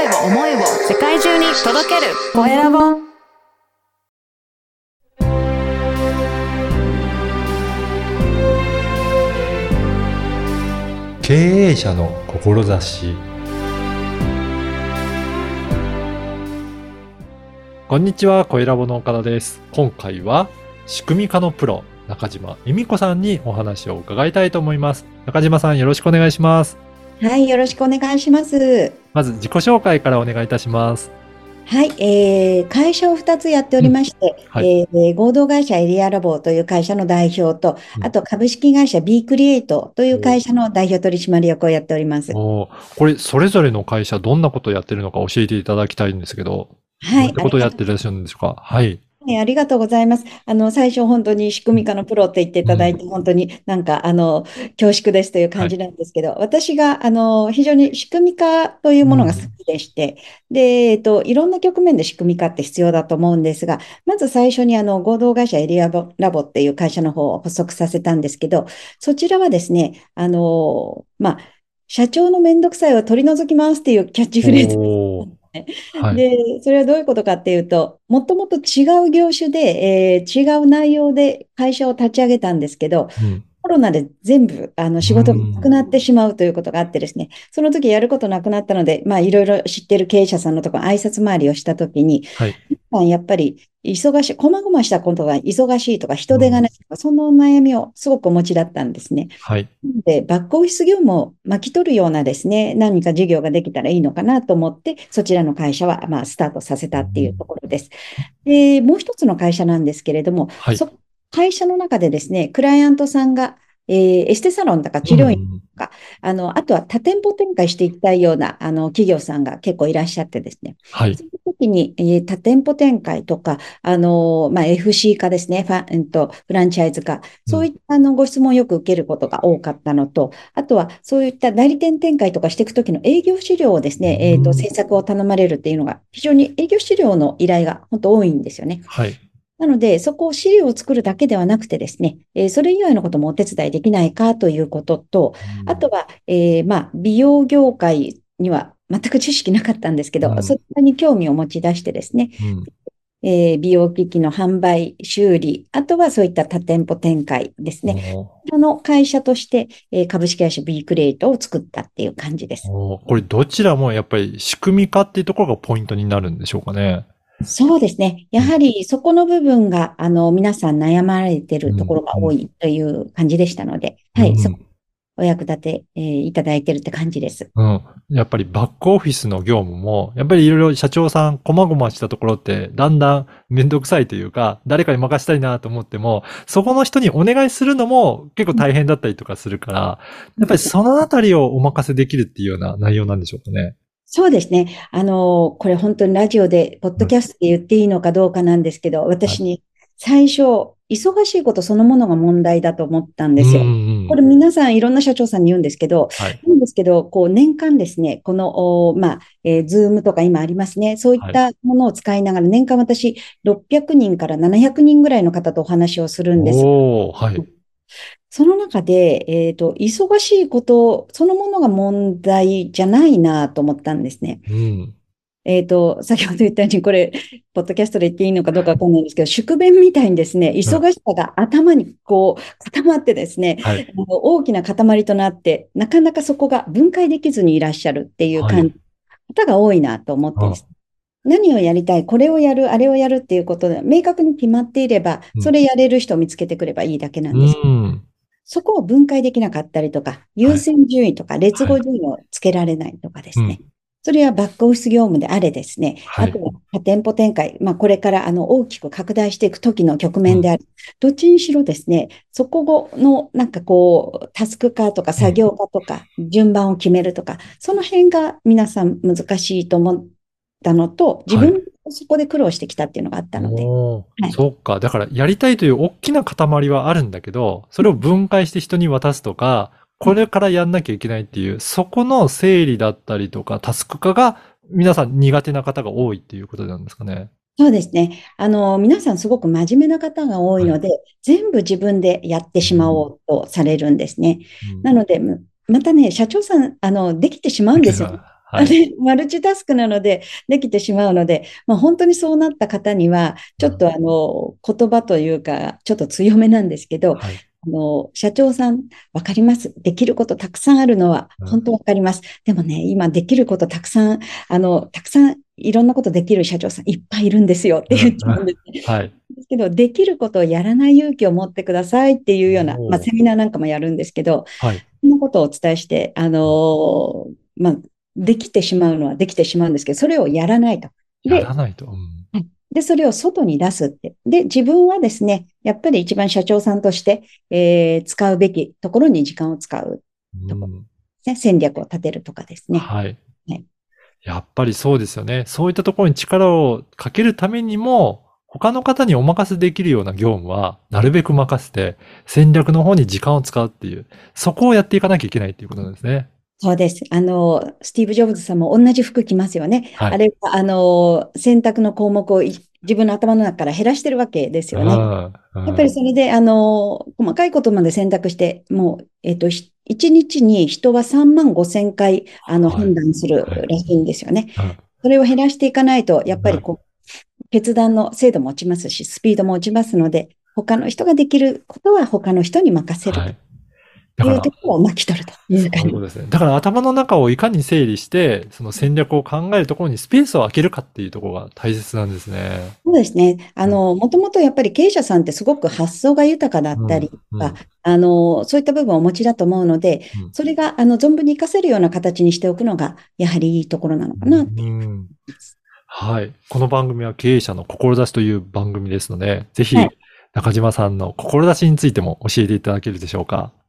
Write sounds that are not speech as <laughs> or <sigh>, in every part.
声を思いを世界中に届けるコエラボ経営者の志こんにちは、コエラボの岡田です。今回は仕組み化のプロ、中島恵美子さんにお話を伺いたいと思います。中島さん、よろしくお願いします。はい、よろしくお願いします。まず自己紹介からお願いいたします。はい、えー、会社を2つやっておりまして、はえー合同会社エリアラボという会社の代表と、うんあと株式会社 B クリエイトという会社の代表取締役をやっております。おーこれ、それぞれの会社、どんなことをやってるのか教えていただきたいんですけど、はい、どういったことをやってらっしゃるんでしょうか？はい。はいありがとうございます。あの、最初本当に仕組み化のプロって言っていただいて、本当になんか、あの、恐縮ですという感じなんですけど、私が、あの、非常に仕組み化というものが好きでして、で、えっと、いろんな局面で仕組み化って必要だと思うんですが、まず最初にあの、合同会社エリアボラボっていう会社の方を発足させたんですけど、そちらはですね、あの、まあ、社長のめんどくさいを取り除きますっていうキャッチフレーズはい。で、それはどういうことかっていうと、もともと違う業種で、えー違う内容で会社を立ち上げたんですけど、うんコロナで全部あの仕事がなくなってしまうということがあってですね、その時やることなくなったので、まあいろいろ知ってる経営者さんのところ挨拶回りをした時に、はい。まあやっぱり忙しい、細々したことが忙しいとか人手がないとか、そのお悩みをすごくお持ちだったんですね。はい。で、バックオフィス業務を巻き取るようなですね、何か事業ができたらいいのかなと思って、そちらの会社は、まあ、スタートさせたっていうところです。で、もう一つの会社なんですけれども、はいそ会社の中でですね、クライアントさんが、えーエステサロンとか治療院、うんあの、あとは多店舗展開していきたいような、あの、企業さんが結構いらっしゃってですね、はい。その時に、えー多店舗展開とか、あの、まあ、FC 化ですね、ファン、うんと、フランチャイズ化、そういったあのご質問をよく受けることが多かったのと、あとはそういった代理店展開とかしていく時の営業資料をですね、えっと、うん。制作を頼まれるっていうのが、非常に営業資料の依頼が本当多いんですよね。はい。なので、そこを資料を作るだけではなくてですね、えーそれ以外のこともお手伝いできないかということと、あとは、えーまあ、美容業界には全く知識なかったんですけど、うんそちらに興味を持ち出してですね、うんえー美容機器の販売、修理、あとはそういった多店舗展開ですね。その会社として、えー株式会社 B クリエイトを作ったっていう感じです。これどちらもやっぱり仕組み化っていうところがポイントになるんでしょうかね。そうですね。やはりそこの部分が、あの、皆さん悩まれてるところが多いという感じでしたので、はい、うんそこお役立て、えーいただいてるって感じです。うん。やっぱりバックオフィスの業務も、やっぱりいろいろ社長さん、細々したところって、だんだんめんどくさいというか、誰かに任したいなと思っても、そこの人にお願いするのも結構大変だったりとかするから、やっぱりそのあたりをお任せできるっていうような内容なんでしょうかね。そうですね。あの、これ本当にラジオで、ポッドキャストで言っていいのかどうかなんですけど、私に最初、忙しいことそのものが問題だと思ったんですよこれ皆さんいろんな社長さんに言うんですけど、はい。なんですけど、こう年間ですね、この、おまあ、えー、ズームとか今ありますね。そういったものを使いながら、年間私600人から700人ぐらいの方とお話をするんです。はい。その中で、えっと、忙しいことそのものが問題じゃないなと思ったんですね。うん。えっと、先ほど言ったように、これ、ポッドキャストで言っていいのかどうかわかんないんですけど、宿便みたいにですね、忙しさが頭にこう固まってですね、はい。大きな塊となって、なかなかそこが分解できずにいらっしゃるっていうはい感じ、方が多いなと思ってですね何をやりたい、これをやる、あれをやるっていうことで、明確に決まっていればう、んそれやれる人を見つけてくればいいだけなんうです。ん。そこを分解できなかったりとか、優先順位とか列語順位をつけられないとかですね。それはバックオフィス業務であれですね。はいあとは多店舗展開。まあ、これからあの大きく拡大していく時の局面である。どっちにしろですね、そこのなんかこう、タスク化とか作業化とか、順番を決めるとか、その辺が皆さん難しいと思ったのと、自分もそこで苦労してきたっていうのがあったので。おーはいそうか。だから、やりたいという大きな塊はあるんだけど、それを分解して人に渡すとか、これからやんなきゃいけないっていう、そこの整理だったりとか、タスク化が、皆さん苦手な方が多いっていうことなんですかね。そうですね。あの、皆さんすごく真面目な方が多いので、全部自分でやってしまおうとされるんですね。うんなので、むまたね、社長さん、あの、できてしまうんですよ。はい。で <laughs> マルチタスクなので、できてしまうので、まあ、本当にそうなった方には、ちょっとあの、言葉というか、ちょっと強めなんですけど、はい。あの、社長さん、わかります。できることたくさんあるのはうん、本当わかります。でもね、今できることたくさん、あの、たくさんいろんなことできる社長さんいっぱいいるんですよって言っちゃうんですね。はい。ですけど、できることをやらない勇気を持ってくださいっていうような、まあ、セミナーなんかもやるんですけど、はい。そんなことをお伝えして、あのーまあ、できてしまうのはできてしまうんですけど、それをやらないと。でやら、ないと。うんで、それを外に出すって。で、自分はですね、やっぱり一番社長さんとして、えー使うべきところに時間を使う、うんね、戦略を立てるとかですね。はいはい。やっぱりそうですよね。そういったところに力をかけるためにも、他の方にお任せできるような業務は、なるべく任せて、戦略の方に時間を使うっていう、そこをやっていかなきゃいけないっていうことなんですね。そうです。あの、スティーブ・ジョブズさんも同じ服着ますよね。はいあれは、あの、選択の項目をい自分の頭の中から減らしてるわけですよね。うんやっぱりそれで、あの、細かいことまで選択して、もう、えっと、ひ一日に人は3万5千回、あの、はい判断するはいらしいんですよね。うんそれを減らしていかないと、やっぱりこう、決断の精度も落ちますし、スピードも落ちますので、他の人ができることは他の人に任せるはい。だからというと、ころを巻き取るというそう感じいうですね。だから頭の中をいかに整理して、その戦略を考えるところにスペースを空けるかっていうところが大切なんですね。そうですね。あの、もともとやっぱり経営者さんってすごく発想が豊かだったり、うんああの、そういった部分をお持ちだと思うので、うんそれが、あの、存分に活かせるような形にしておくのが、やはりいいところなのかなってうんはい。この番組は経営者の志という番組ですので、ぜひはい中島さんの志についても教えていただけるでしょうか。はい、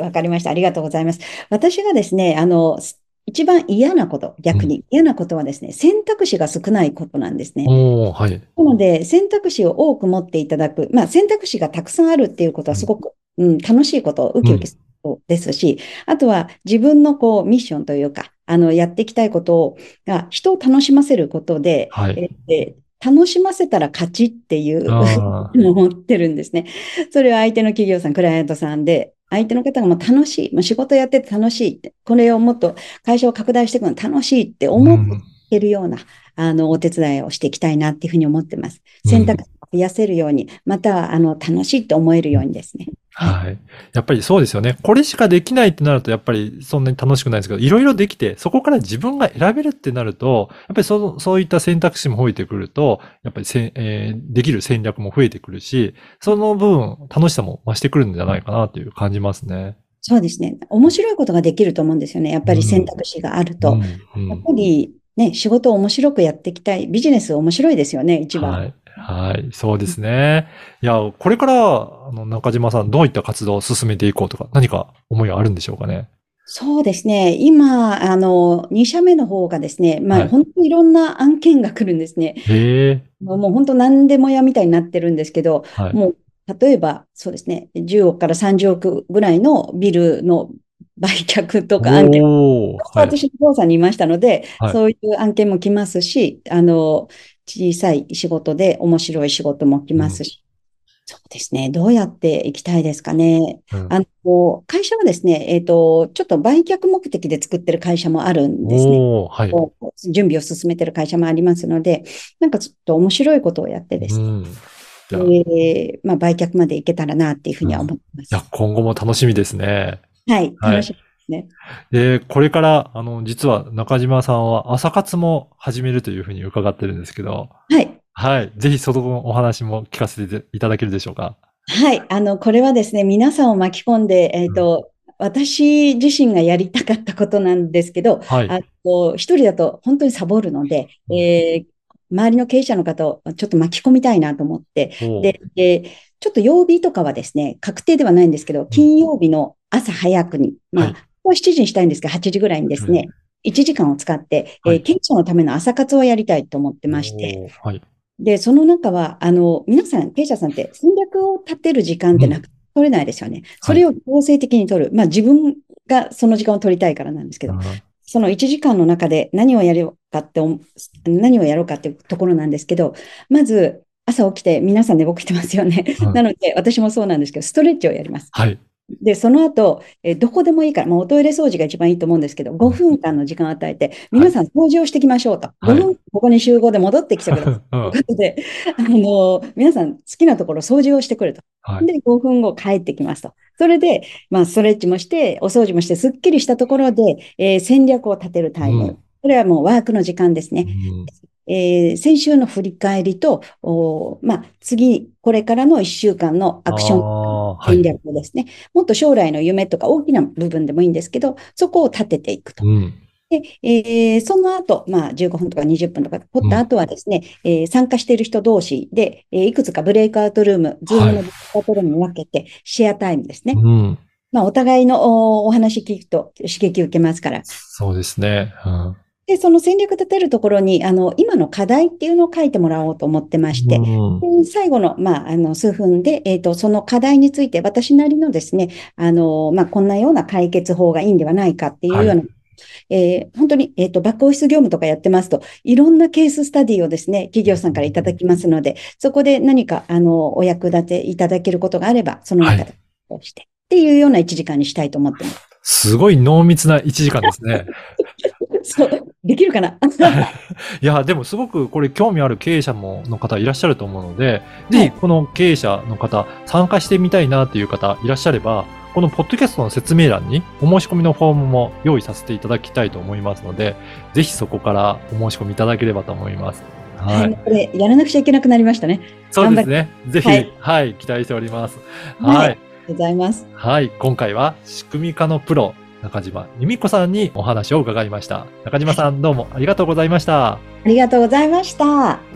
わかりました。ありがとうございます。私がですね、あの、一番嫌なこと、逆に嫌なことはですね、選択肢が少ないことなんですね。はい。なので、選択肢を多く持っていただく。まあ、選択肢がたくさんあるっていうことはすごく、うん、楽しいこと、ウキウキすることですし、あとは自分のこう、ミッションというか、あの、やっていきたいことを、が人を楽しませることで、はい。えー楽しませたら勝ちっていうあ思ってるんですね。それは相手の企業さん、クライアントさんで、相手の方がもう楽しい、もう仕事やってて楽しいって、これをもっと会社を拡大していくの楽しいってー思っうんてるような、あの、お手伝いをしていきたいなっていうふうに思ってます。うん選択肢を増やせるように、または、あの、楽しいって思えるようにですね。はい。やっぱりそうですよね。これしかできないってなると、やっぱりそんなに楽しくないですけど、いろいろできて、そこから自分が選べるってなると、やっぱりその、そういった選択肢も増えてくると、やっぱりせん、えーできる戦略も増えてくるし、その分、楽しさも増してくるんじゃないかなという感じますね。そうですね。面白いことができると思うんですよね。やっぱり選択肢があると。うんうんやっぱりね、仕事を面白くやっていきたい。ビジネス面白いですよね、一番。はい。はい。そうですね。いや、これから、あの、中島さん、どういった活動を進めていこうとか、何か思いがあるんでしょうかね。そうですね。今、あの、2社目の方がですね、まあ、はい本当にいろんな案件が来るんですね。へえ。もうもう本当何でも屋みたいになってるんですけど、はい。もう、例えば、そうですね、10億から30億ぐらいのビルの売却とか案件。私の調査にいましたので、はいそういう案件も来ますし、あの、小さい仕事で面白い仕事も来ますし、そうですね、どうやっていきたいですかね。うんあの、会社はですね、えっと、ちょっと売却目的で作ってる会社もあるんですね。はい。準備を進めてる会社もありますので、なんかちょっと面白いことをやってですね、うん。えーまあ、売却までいけたらなっていうふうには思ってます。いや、今後も楽しみですね。はい、はい楽しみですね。で、これから、あの、実は中島さんは朝活も始めるというふうに伺ってるんですけど、はい。はい。ぜひそのお話も聞かせていただけるでしょうか。はい。あの、これはですね、皆さんを巻き込んで、えっと、私自身がやりたかったことなんですけど、はい。あと、一人だと本当にサボるので、えー周りの経営者の方をちょっと巻き込みたいなと思って、で、でちょっと曜日とかはですね、確定ではないんですけど、金曜日の朝早くに、まあ、はい。ここは7時にしたいんですが、8時ぐらいにですね、1時間を使って、えーはい。経営者のための朝活をやりたいと思ってまして、はい。で、その中は、あの、皆さん、経営者さんって戦略を立てる時間ってなかなか取れないですよね。それを強制的に取る。まあ自分がその時間を取りたいからなんですけど、うんその1時間の中で何をやるかって何をやろうかっていうところなんですけど、まず朝起きて皆さん寝起きてますよね。うんなので私もそうなんですけど、ストレッチをやります。はい。で、その後、えーどこでもいいから、もうおトイレ掃除が一番いいと思うんですけど、5分間の時間を与えて、皆さん掃除をしていきましょうと。はい5分、ここに集合で戻ってきてください。うん <laughs> ということで、あの、皆さん好きなところ掃除をしてくると。はい。で、5分後帰ってきますと。それで、まあ、ストレッチもして、お掃除もして、すっきりしたところで、えー戦略を立てるタイム。うんこれはもうワークの時間ですね。うんえー先週の振り返りと、おまあ、次、これからの1週間のアクション。戦略をですね、もっと将来の夢とか大きな部分でもいいんですけど、そこを立てていくと。うん。で、えーその後、まあ、15分とか20分とか取った後はですね、えー参加している人同士で、えーいくつかブレイクアウトルーム、ズームのブレイクアウトルームに分けて、シェアタイムですね。うん。まあ、お互いのおお話聞くと刺激受けますから。そうですね。うん。で、その戦略立てるところに、あの、今の課題っていうのを書いてもらおうと思ってまして、うんで最後の、まあ、あの、数分で、えっと、その課題について、私なりのですね、あの、まあ、こんなような解決法がいいんではないかっていうような、はいえー本当に、えっと、バックオフィス業務とかやってますと、いろんなケーススタディをですね、企業さんからいただきますので、そこで何か、あの、お役立ていただけることがあれば、その中で、して、っていうような1時間にしたいと思ってます。すごい濃密な1時間ですね。<laughs> そう、できるかな？<laughs> いや、でもすごくこれ興味ある経営者もの方いらっしゃると思うので、ぜはいひこの経営者の方、参加してみたいなっていう方いらっしゃれば、このポッドキャストの説明欄にお申し込みのフォームも用意させていただきたいと思いますので、ぜひそこからお申し込みいただければと思います。ははい、い。これ、やらなくちゃいけなくなりましたね。そうですね。ぜひ、ははいい、期待しております。はいはい。ありがとうございます。はい。今回は仕組み化のプロ、中島由美子さんにお話を伺いました。中島さん、どうもありがとうございました。ありがとうございました。